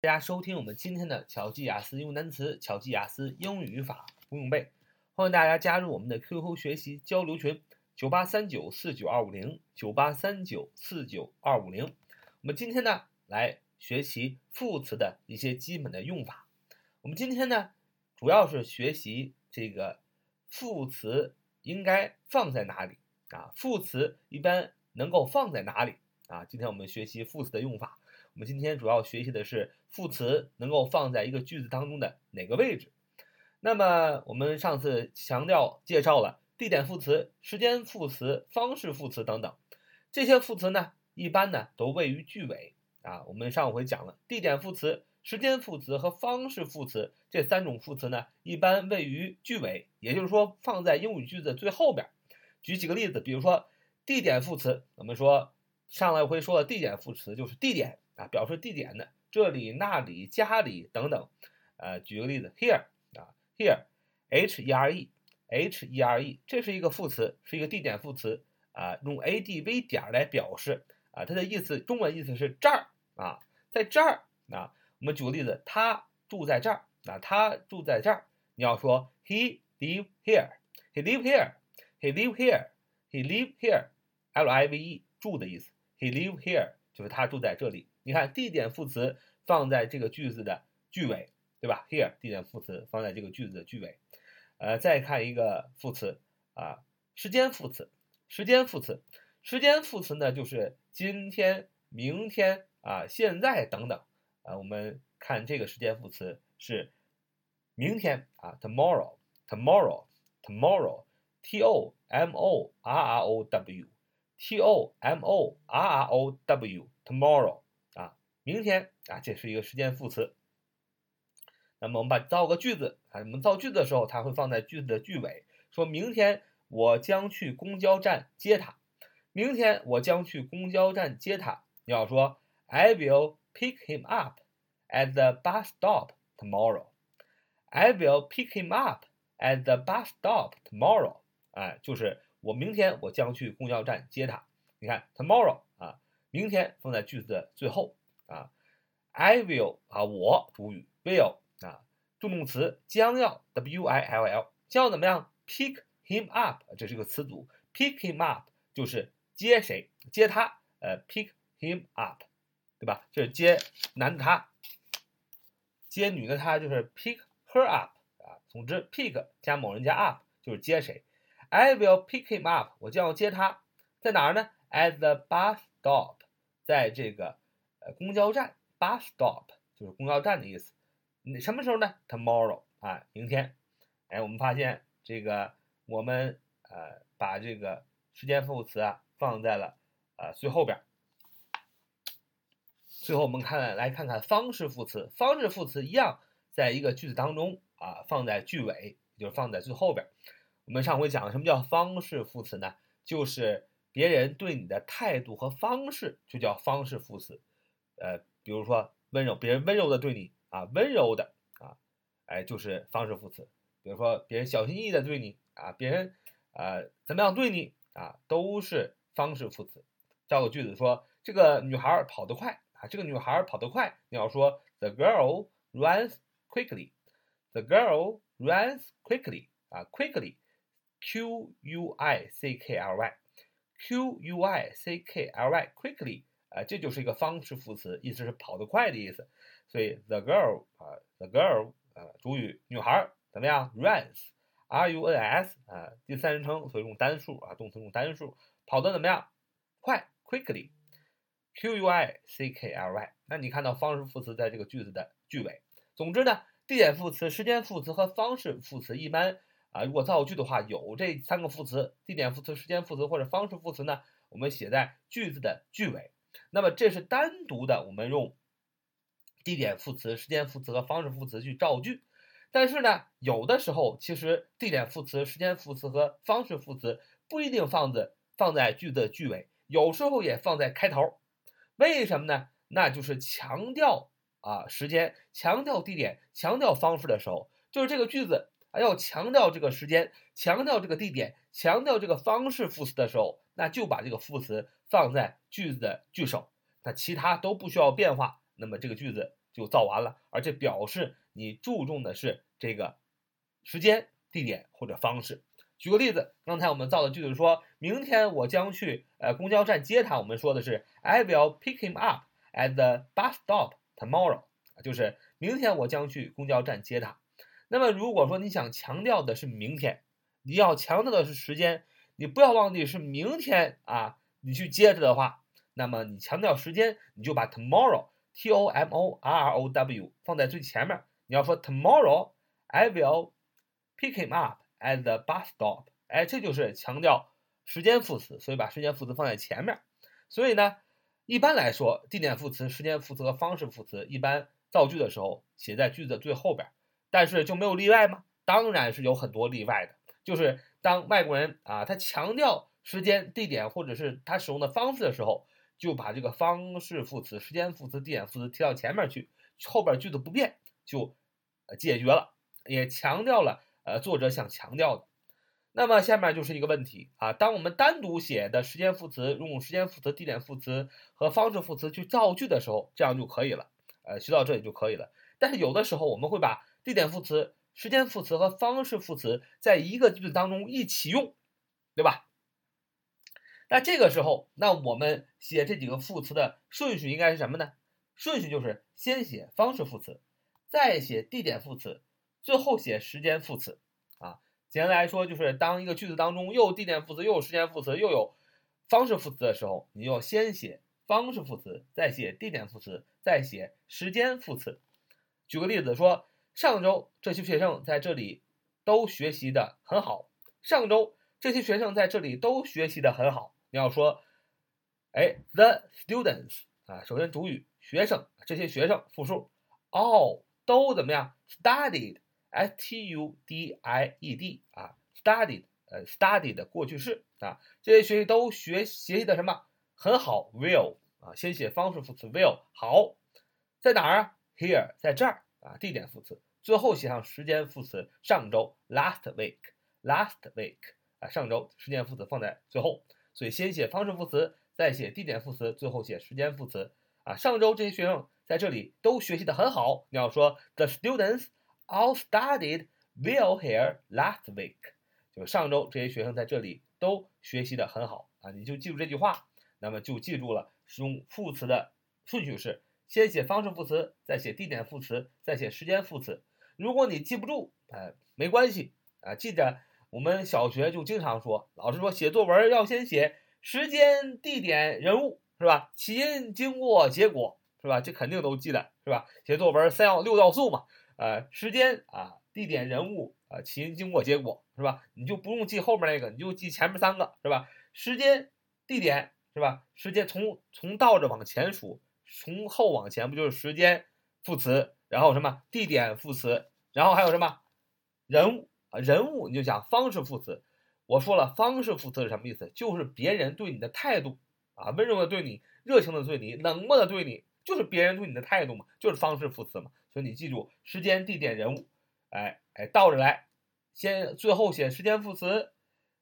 大家收听我们今天的巧记雅思英语单词、巧记雅思英语语法不用背，欢迎大家加入我们的 QQ 学习交流群：九八三九四九二五零九八三九四九二五零。我们今天呢来学习副词的一些基本的用法。我们今天呢主要是学习这个副词应该放在哪里啊？副词一般能够放在哪里啊？今天我们学习副词的用法。我们今天主要学习的是副词能够放在一个句子当中的哪个位置。那么我们上次强调介绍了地点副词、时间副词、方式副词等等，这些副词呢，一般呢都位于句尾啊。我们上回讲了地点副词、时间副词和方式副词这三种副词呢，一般位于句尾，也就是说放在英语句子最后边。举几个例子，比如说地点副词，我们说上来回说的地点副词就是地点。啊，表示地点的这里、那里、家里等等。呃，举个例子，here 啊，here，h e r e，h e r e，这是一个副词，是一个地点副词啊，用 a d v 点来表示啊，它的意思，中文意思是这儿啊，在这儿啊。我们举个例子，他住在这儿啊，他住在这儿。你要说 he live here，he live here，he live here，he live here，l i v e 住的意思，he live here 就是他住在这里。你看地点副词放在这个句子的句尾，对吧？Here 地点副词放在这个句子的句尾。呃，再看一个副词啊，时间副词。时间副词，时间副词呢就是今天、明天啊、现在等等啊。我们看这个时间副词是明天啊，tomorrow，tomorrow，tomorrow，t o m o r r o w，t o m o r r o w，tomorrow。明天啊，这是一个时间副词。那么我们把造个句子啊，我们造句子的时候，它会放在句子的句尾，说明天我将去公交站接他。明天我将去公交站接他。你要说 I will pick him up at the bus stop tomorrow. I will pick him up at the bus stop tomorrow. 哎，就是我明天我将去公交站接他。你看 tomorrow 啊，明天放在句子的最后。啊，I will 啊，我主语 will 啊，助动词将要 w i l l 将要怎么样？pick him up 这是个词组，pick him up 就是接谁？接他，呃，pick him up，对吧？这是接男的他，接女的她就是 pick her up 啊。总之，pick 加某人加 up 就是接谁？I will pick him up，我将要接他，在哪儿呢？At the bus stop，在这个。公交站，bus stop 就是公交站的意思。那什么时候呢？Tomorrow 啊，明天。哎，我们发现这个，我们呃把这个时间副词啊放在了呃最后边。最后我们看来看看方式副词，方式副词一样，在一个句子当中啊放在句尾，就是放在最后边。我们上回讲什么叫方式副词呢？就是别人对你的态度和方式，就叫方式副词。呃，比如说温柔，别人温柔的对你啊，温柔的啊，哎，就是方式副词。比如说别人小心翼翼的对你啊，别人呃怎么样对你啊，都是方式副词。造个句子说，这个女孩跑得快啊，这个女孩跑得快，你要说 The girl runs quickly. The girl runs quickly. 啊，quickly，Q U I C K L Y，Q U I C K L Y，quickly。啊，这就是一个方式副词，意思是跑得快的意思。所以 the girl 啊，the girl 啊，主语女孩怎么样？runs，r u n s 啊，第三人称，所以用单数啊，动词用单数，跑得怎么样？快，quickly，q u i c k l y。那你看到方式副词在这个句子的句尾。总之呢，地点副词、时间副词和方式副词一般啊，如果造句的话，有这三个副词：地点副词、时间副词或者方式副词呢，我们写在句子的句尾。那么这是单独的，我们用地点副词、时间副词和方式副词去造句。但是呢，有的时候其实地点副词、时间副词和方式副词不一定放在放在句子的句尾，有时候也放在开头。为什么呢？那就是强调啊时间、强调地点、强调方式的时候，就是这个句子啊要强调这个时间、强调这个地点、强调这个方式副词的时候，那就把这个副词。放在句子的句首，那其他都不需要变化，那么这个句子就。造完了，而且表示你注重的是这个时间、地点或者方式。举个例子，刚才我们造的句子说，明天我将去呃公交站接他。我们说的是 I will pick him up at the bus stop tomorrow，就是明天我将去公交站接他。那么如果说你想强调的是明天，你要强调的是时间，你不要忘记是明天啊，你去接着的话，那么你强调时间，你就把 tomorrow t o m o r r o w 放在最前面。你要说 tomorrow I will pick him up。at the bus stop，哎，这就是强调时间副词，所以把时间副词放在前面。所以呢，一般来说，地点副词、时间副词和方式副词一般造句的时候写在句子的最后边。但是就没有例外吗？当然是有很多例外的。就是当外国人啊，他强调时间、地点或者是他使用的方式的时候，就把这个方式副词、时间副词、地点副词提到前面去，后边句子不变就解决了，也强调了。呃，作者想强调的，那么下面就是一个问题啊。当我们单独写的时间副词，用时间副词、地点副词和方式副词去造句的时候，这样就可以了。呃，学到这里就可以了。但是有的时候我们会把地点副词、时间副词和方式副词在一个句子当中一起用，对吧？那这个时候，那我们写这几个副词的顺序应该是什么呢？顺序就是先写方式副词，再写地点副词。最后写时间副词，啊，简单来说就是当一个句子当中又有地点副词，又有时间副词，又有方式副词的时候，你要先写方式副词，再写地点副词，再写时间副词。举个例子说，上周这些学生在这里都学习的很好。上周这些学生在这里都学习的很好。你要说，哎，the students 啊，首先主语学生，这些学生复数，all 都怎么样？studied。s t u d i e d 啊，studied，呃，studied 的过去式啊，这些学习都学学习的什么很好，will 啊，先写方式副词 will 好，在哪儿啊？Here，在这儿啊，地点副词，最后写上时间副词，上周 last week，last week 啊，上周时间副词放在最后，所以先写方式副词，再写地点副词，最后写时间副词啊，上周这些学生在这里都学习的很好，你要说 the students。All studied well here last week。就是上周这些学生在这里都学习的很好啊，你就记住这句话，那么就记住了使用副词的顺序是先写方式副词，再写地点副词，再写时间副词。如果你记不住，哎，没关系啊，记着我们小学就经常说，老师说写作文要先写时间、地点、人物，是吧？起因、经过、结果，是吧？这肯定都记得，是吧？写作文三要六要素嘛。呃，时间啊，地点、人物啊，起因、经过、结果，是吧？你就不用记后面那个，你就记前面三个，是吧？时间、地点，是吧？时间从从倒着往前数，从后往前不就是时间副词，然后什么地点副词，然后还有什么人物啊？人物你就讲方式副词。我说了，方式副词是什么意思？就是别人对你的态度啊，温柔的对你，热情的对你，冷漠的对你，就是别人对你的态度嘛，就是方式副词嘛。所以你记住时间、地点、人物，哎哎，倒着来，先最后写时间副词，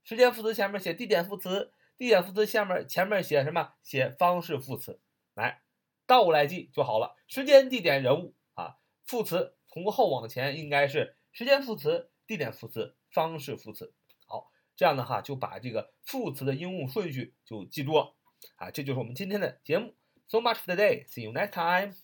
时间副词前面写地点副词，地点副词下面前面写什么？写方式副词，来倒过来记就好了。时间、地点、人物啊，副词从后往前应该是时间副词、地点副词、方式副词。好，这样的话就把这个副词的应用顺序就记住了啊。这就是我们今天的节目。So much for today. See you next time.